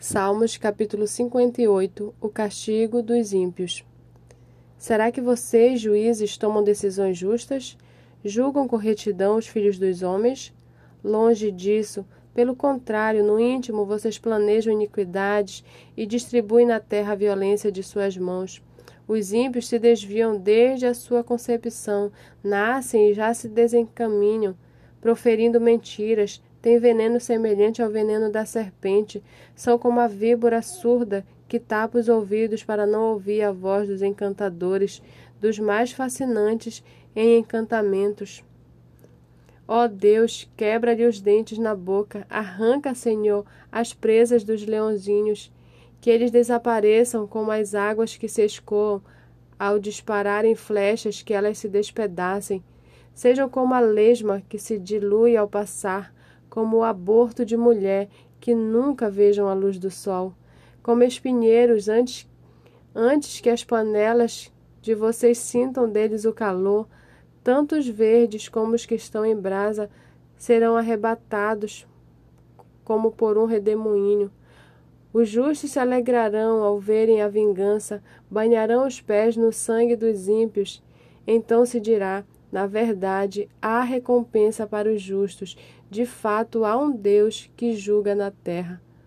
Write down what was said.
Salmos capítulo 58 O castigo dos ímpios. Será que vocês, juízes, tomam decisões justas? Julgam com retidão os filhos dos homens? Longe disso, pelo contrário, no íntimo vocês planejam iniquidades e distribuem na terra a violência de suas mãos. Os ímpios se desviam desde a sua concepção, nascem e já se desencaminham, proferindo mentiras, têm veneno semelhante ao veneno da serpente, são como a víbora surda que tapa os ouvidos para não ouvir a voz dos encantadores, dos mais fascinantes em encantamentos. Ó oh Deus, quebra-lhe os dentes na boca, arranca, Senhor, as presas dos leãozinhos, que eles desapareçam como as águas que se escoam ao dispararem flechas que elas se despedacem, sejam como a lesma que se dilui ao passar, como o aborto de mulher, que nunca vejam a luz do sol, como espinheiros antes, antes que as panelas de vocês sintam deles o calor, tanto os verdes como os que estão em brasa serão arrebatados como por um redemoinho. Os justos se alegrarão ao verem a vingança, banharão os pés no sangue dos ímpios. Então se dirá: na verdade, há recompensa para os justos. De fato, há um Deus que julga na terra.